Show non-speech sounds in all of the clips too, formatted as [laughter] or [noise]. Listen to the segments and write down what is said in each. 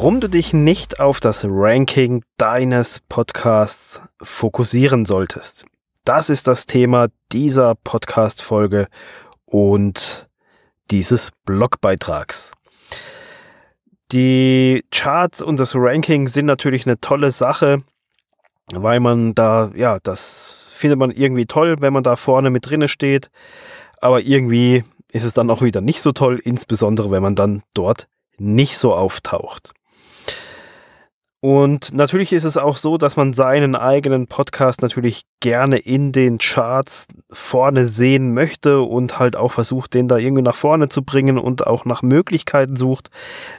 warum du dich nicht auf das Ranking deines Podcasts fokussieren solltest. Das ist das Thema dieser Podcast-Folge und dieses Blogbeitrags. Die Charts und das Ranking sind natürlich eine tolle Sache, weil man da, ja, das findet man irgendwie toll, wenn man da vorne mit drinne steht. Aber irgendwie ist es dann auch wieder nicht so toll, insbesondere wenn man dann dort nicht so auftaucht. Und natürlich ist es auch so, dass man seinen eigenen Podcast natürlich gerne in den Charts vorne sehen möchte und halt auch versucht, den da irgendwie nach vorne zu bringen und auch nach Möglichkeiten sucht,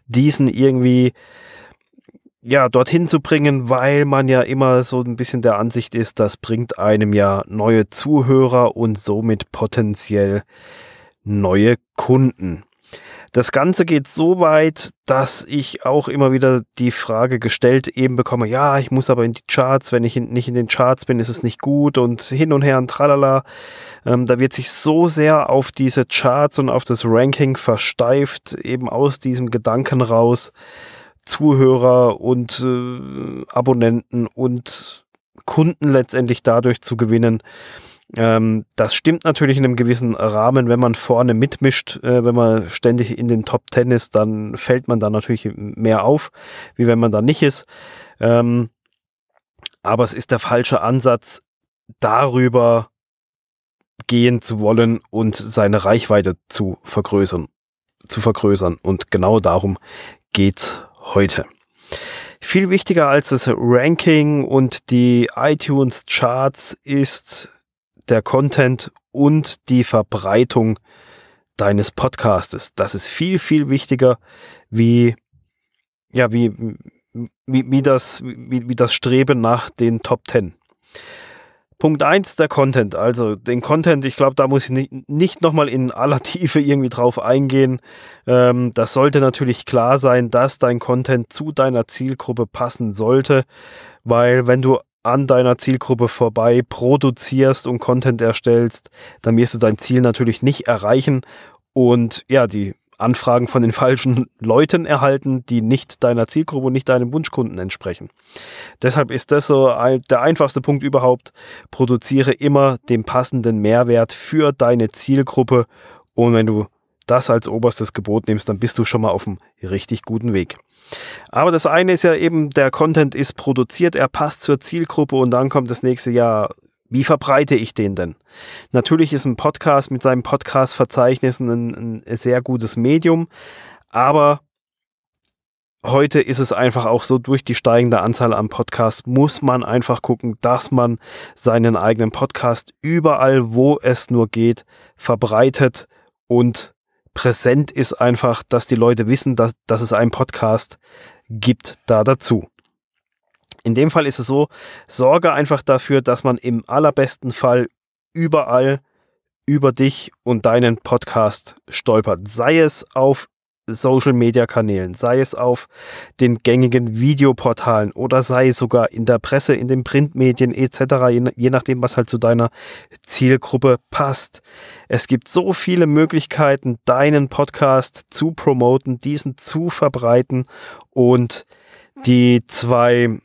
diesen irgendwie ja, dorthin zu bringen, weil man ja immer so ein bisschen der Ansicht ist, das bringt einem ja neue Zuhörer und somit potenziell neue Kunden. Das Ganze geht so weit, dass ich auch immer wieder die Frage gestellt eben bekomme, ja, ich muss aber in die Charts, wenn ich nicht in den Charts bin, ist es nicht gut und hin und her und tralala. Ähm, da wird sich so sehr auf diese Charts und auf das Ranking versteift, eben aus diesem Gedanken raus, Zuhörer und äh, Abonnenten und Kunden letztendlich dadurch zu gewinnen, ähm, das stimmt natürlich in einem gewissen Rahmen, wenn man vorne mitmischt, äh, wenn man ständig in den Top Ten ist, dann fällt man da natürlich mehr auf, wie wenn man da nicht ist. Ähm, aber es ist der falsche Ansatz, darüber gehen zu wollen und seine Reichweite zu vergrößern, zu vergrößern. Und genau darum geht's heute. Viel wichtiger als das Ranking und die iTunes Charts ist der Content und die Verbreitung deines Podcastes. Das ist viel, viel wichtiger wie, ja, wie, wie, wie, das, wie, wie das Streben nach den Top Ten. Punkt 1, der Content. Also den Content, ich glaube, da muss ich nicht, nicht nochmal in aller [laughs] Tiefe irgendwie drauf eingehen. Ähm, das sollte natürlich klar sein, dass dein Content zu deiner Zielgruppe passen sollte, weil wenn du an deiner Zielgruppe vorbei produzierst und Content erstellst, dann wirst du dein Ziel natürlich nicht erreichen und ja, die Anfragen von den [laughs] falschen Leuten erhalten, die nicht deiner Zielgruppe und nicht deinem Wunschkunden entsprechen. Deshalb ist das so ein, der einfachste Punkt überhaupt. Produziere immer den passenden Mehrwert für deine Zielgruppe und wenn du das als oberstes Gebot nimmst, dann bist du schon mal auf einem richtig guten Weg. Aber das eine ist ja eben, der Content ist produziert, er passt zur Zielgruppe und dann kommt das nächste Jahr. Wie verbreite ich den denn? Natürlich ist ein Podcast mit seinem Podcast-Verzeichnis ein, ein sehr gutes Medium, aber heute ist es einfach auch so, durch die steigende Anzahl an Podcasts muss man einfach gucken, dass man seinen eigenen Podcast überall, wo es nur geht, verbreitet und präsent ist einfach, dass die Leute wissen, dass, dass es einen Podcast gibt da dazu. In dem Fall ist es so, sorge einfach dafür, dass man im allerbesten Fall überall über dich und deinen Podcast stolpert. Sei es auf Social-Media-Kanälen, sei es auf den gängigen Videoportalen oder sei es sogar in der Presse, in den Printmedien etc., je nachdem, was halt zu deiner Zielgruppe passt. Es gibt so viele Möglichkeiten, deinen Podcast zu promoten, diesen zu verbreiten und die zwei,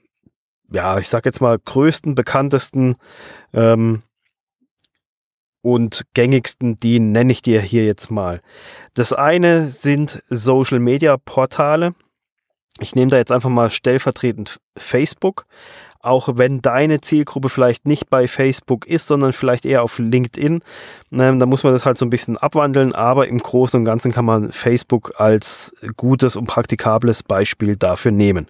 ja, ich sag jetzt mal, größten, bekanntesten ähm, und gängigsten, die nenne ich dir hier jetzt mal. Das eine sind Social Media Portale. Ich nehme da jetzt einfach mal stellvertretend Facebook. Auch wenn deine Zielgruppe vielleicht nicht bei Facebook ist, sondern vielleicht eher auf LinkedIn, ähm, da muss man das halt so ein bisschen abwandeln. Aber im Großen und Ganzen kann man Facebook als gutes und praktikables Beispiel dafür nehmen.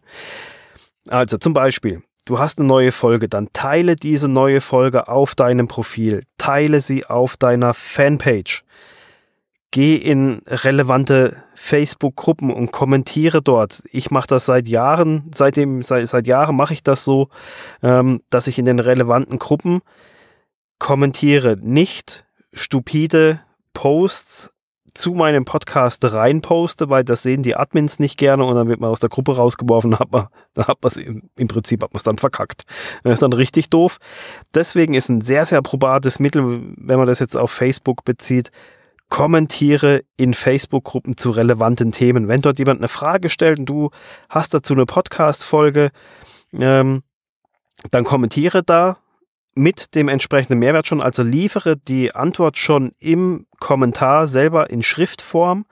Also zum Beispiel, du hast eine neue Folge, dann teile diese neue Folge auf deinem Profil, teile sie auf deiner Fanpage. Geh in relevante Facebook-Gruppen und kommentiere dort. Ich mache das seit Jahren, seitdem, seit, seit Jahren mache ich das so, ähm, dass ich in den relevanten Gruppen kommentiere. Nicht stupide Posts zu meinem Podcast reinposte, weil das sehen die Admins nicht gerne und dann wird man aus der Gruppe rausgeworfen, hat man, dann hat man es im, im Prinzip hat man es dann verkackt. Das ist dann richtig doof. Deswegen ist ein sehr, sehr probates Mittel, wenn man das jetzt auf Facebook bezieht, kommentiere in Facebook-Gruppen zu relevanten Themen. Wenn dort jemand eine Frage stellt und du hast dazu eine Podcast-Folge, ähm, dann kommentiere da mit dem entsprechenden Mehrwert schon, also liefere die Antwort schon im Kommentar selber in Schriftform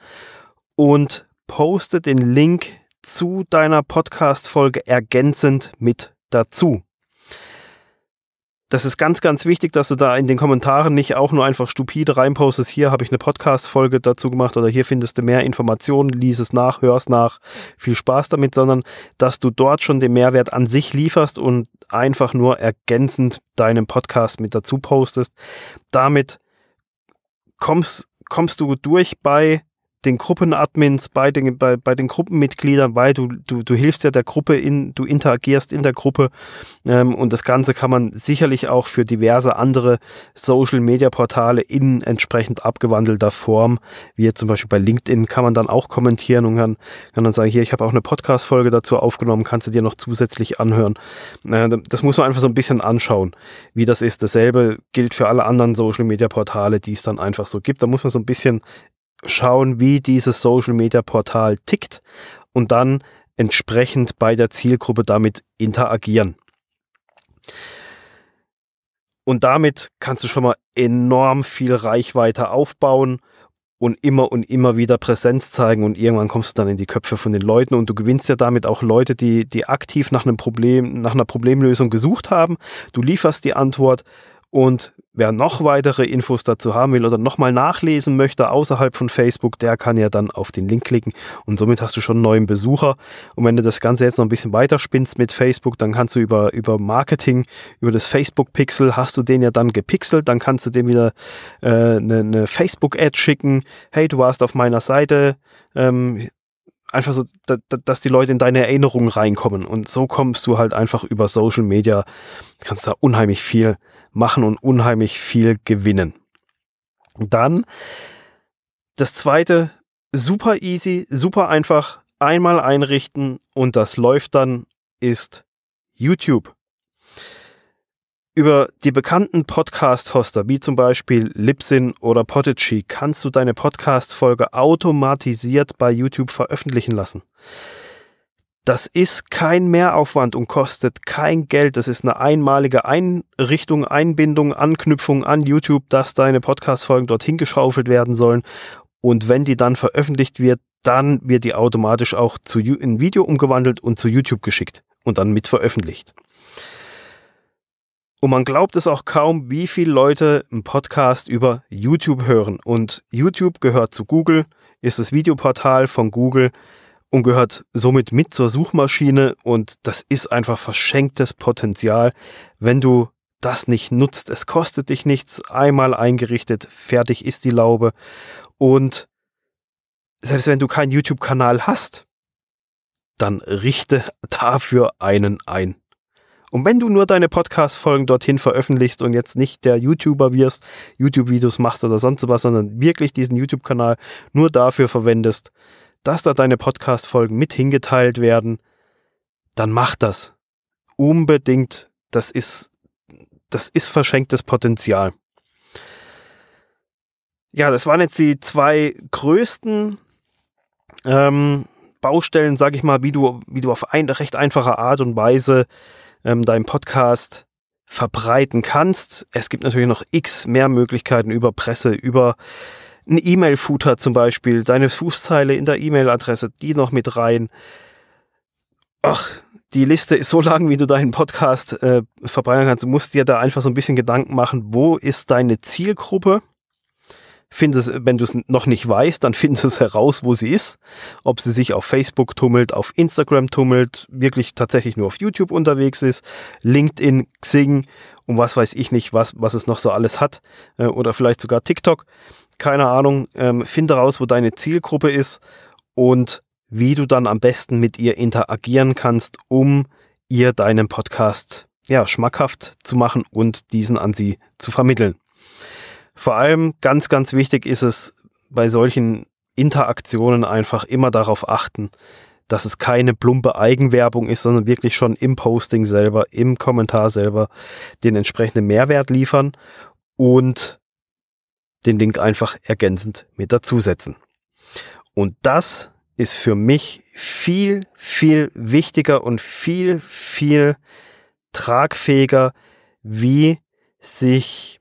und poste den Link zu deiner Podcast-Folge ergänzend mit dazu das ist ganz, ganz wichtig, dass du da in den Kommentaren nicht auch nur einfach stupide reinpostest, hier habe ich eine Podcast-Folge dazu gemacht oder hier findest du mehr Informationen, lies es nach, hör es nach, viel Spaß damit, sondern dass du dort schon den Mehrwert an sich lieferst und einfach nur ergänzend deinen Podcast mit dazu postest. Damit kommst, kommst du durch bei den Gruppenadmins, bei den, bei, bei den Gruppenmitgliedern, weil du, du, du hilfst ja der Gruppe, in, du interagierst in der Gruppe ähm, und das Ganze kann man sicherlich auch für diverse andere Social-Media-Portale in entsprechend abgewandelter Form, wie zum Beispiel bei LinkedIn, kann man dann auch kommentieren und kann, kann dann sagen, hier, ich habe auch eine Podcast-Folge dazu aufgenommen, kannst du dir noch zusätzlich anhören. Äh, das muss man einfach so ein bisschen anschauen, wie das ist. Dasselbe gilt für alle anderen Social-Media-Portale, die es dann einfach so gibt. Da muss man so ein bisschen schauen, wie dieses Social Media Portal tickt und dann entsprechend bei der Zielgruppe damit interagieren. Und damit kannst du schon mal enorm viel Reichweite aufbauen und immer und immer wieder Präsenz zeigen und irgendwann kommst du dann in die Köpfe von den Leuten und du gewinnst ja damit auch Leute, die, die aktiv nach einem Problem, nach einer Problemlösung gesucht haben. Du lieferst die Antwort und wer noch weitere Infos dazu haben will oder nochmal nachlesen möchte außerhalb von Facebook, der kann ja dann auf den Link klicken und somit hast du schon einen neuen Besucher. Und wenn du das Ganze jetzt noch ein bisschen weiter spinnst mit Facebook, dann kannst du über, über Marketing, über das Facebook-Pixel, hast du den ja dann gepixelt, dann kannst du dem wieder äh, eine, eine Facebook-Ad schicken. Hey, du warst auf meiner Seite. Ähm, einfach so, da, dass die Leute in deine Erinnerungen reinkommen. Und so kommst du halt einfach über Social Media, kannst da unheimlich viel machen und unheimlich viel gewinnen. Dann das zweite, super easy, super einfach, einmal einrichten und das läuft dann, ist YouTube. Über die bekannten Podcast-Hoster wie zum Beispiel Libsyn oder Podigy kannst du deine Podcast-Folge automatisiert bei YouTube veröffentlichen lassen. Das ist kein Mehraufwand und kostet kein Geld. Das ist eine einmalige Einrichtung, Einbindung, Anknüpfung an YouTube, dass deine Podcast-Folgen dorthin geschaufelt werden sollen. Und wenn die dann veröffentlicht wird, dann wird die automatisch auch zu, in Video umgewandelt und zu YouTube geschickt und dann mit veröffentlicht. Und man glaubt es auch kaum, wie viele Leute einen Podcast über YouTube hören. Und YouTube gehört zu Google, ist das Videoportal von Google und gehört somit mit zur Suchmaschine und das ist einfach verschenktes Potenzial, wenn du das nicht nutzt. Es kostet dich nichts, einmal eingerichtet, fertig ist die Laube und selbst wenn du keinen YouTube-Kanal hast, dann richte dafür einen ein. Und wenn du nur deine Podcast-Folgen dorthin veröffentlichst und jetzt nicht der YouTuber wirst, YouTube-Videos machst oder sonst was, sondern wirklich diesen YouTube-Kanal nur dafür verwendest, dass da deine Podcast-Folgen mit hingeteilt werden, dann mach das. Unbedingt. Das ist, das ist verschenktes Potenzial. Ja, das waren jetzt die zwei größten ähm, Baustellen, sage ich mal, wie du, wie du auf eine recht einfache Art und Weise ähm, deinen Podcast verbreiten kannst. Es gibt natürlich noch x mehr Möglichkeiten über Presse, über ein E-Mail-Footer zum Beispiel, deine Fußzeile in der E-Mail-Adresse, die noch mit rein. Ach, die Liste ist so lang, wie du deinen Podcast äh, verbreiten kannst. Du musst dir da einfach so ein bisschen Gedanken machen, wo ist deine Zielgruppe? Findest, wenn du es noch nicht weißt, dann [laughs] findest es heraus, wo sie ist. Ob sie sich auf Facebook tummelt, auf Instagram tummelt, wirklich tatsächlich nur auf YouTube unterwegs ist, LinkedIn, Xing und was weiß ich nicht, was, was es noch so alles hat. Äh, oder vielleicht sogar TikTok keine Ahnung, ähm, finde raus, wo deine Zielgruppe ist und wie du dann am besten mit ihr interagieren kannst, um ihr deinen Podcast ja, schmackhaft zu machen und diesen an sie zu vermitteln. Vor allem ganz, ganz wichtig ist es bei solchen Interaktionen einfach immer darauf achten, dass es keine plumpe Eigenwerbung ist, sondern wirklich schon im Posting selber, im Kommentar selber den entsprechenden Mehrwert liefern und den Link einfach ergänzend mit dazusetzen. Und das ist für mich viel, viel wichtiger und viel, viel tragfähiger, wie sich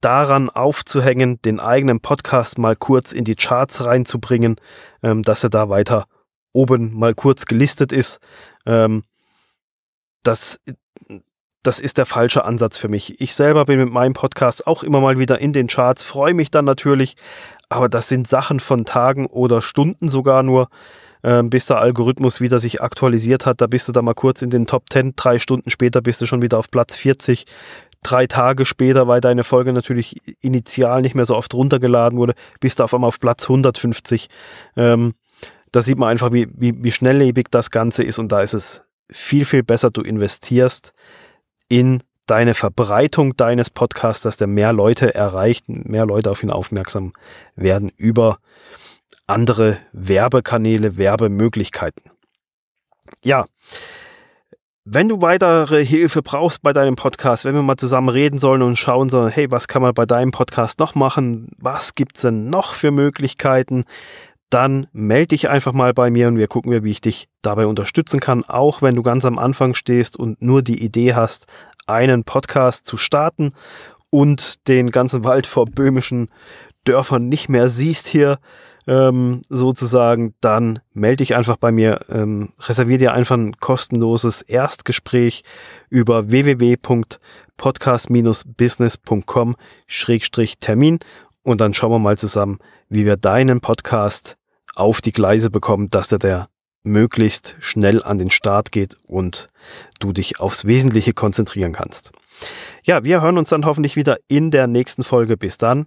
daran aufzuhängen, den eigenen Podcast mal kurz in die Charts reinzubringen, ähm, dass er da weiter oben mal kurz gelistet ist. Ähm, das, das ist der falsche Ansatz für mich. Ich selber bin mit meinem Podcast auch immer mal wieder in den Charts, freue mich dann natürlich, aber das sind Sachen von Tagen oder Stunden sogar nur, ähm, bis der Algorithmus wieder sich aktualisiert hat. Da bist du da mal kurz in den Top 10, drei Stunden später bist du schon wieder auf Platz 40. Drei Tage später, weil deine Folge natürlich initial nicht mehr so oft runtergeladen wurde, bist du auf einmal auf Platz 150. Ähm, da sieht man einfach, wie, wie, wie schnelllebig das Ganze ist und da ist es viel, viel besser, du investierst in deine Verbreitung deines Podcasts, dass der mehr Leute erreicht, mehr Leute auf ihn aufmerksam werden über andere Werbekanäle, Werbemöglichkeiten. Ja, wenn du weitere Hilfe brauchst bei deinem Podcast, wenn wir mal zusammen reden sollen und schauen sollen, hey, was kann man bei deinem Podcast noch machen? Was gibt es denn noch für Möglichkeiten? Dann melde dich einfach mal bei mir und wir gucken, wie ich dich dabei unterstützen kann, auch wenn du ganz am Anfang stehst und nur die Idee hast, einen Podcast zu starten und den ganzen Wald vor böhmischen Dörfern nicht mehr siehst hier ähm, sozusagen, dann melde dich einfach bei mir, ähm, reservier dir einfach ein kostenloses Erstgespräch über www.podcast-business.com-termin und dann schauen wir mal zusammen, wie wir deinen Podcast auf die Gleise bekommen, dass der, der möglichst schnell an den Start geht und du dich aufs Wesentliche konzentrieren kannst. Ja, wir hören uns dann hoffentlich wieder in der nächsten Folge. Bis dann,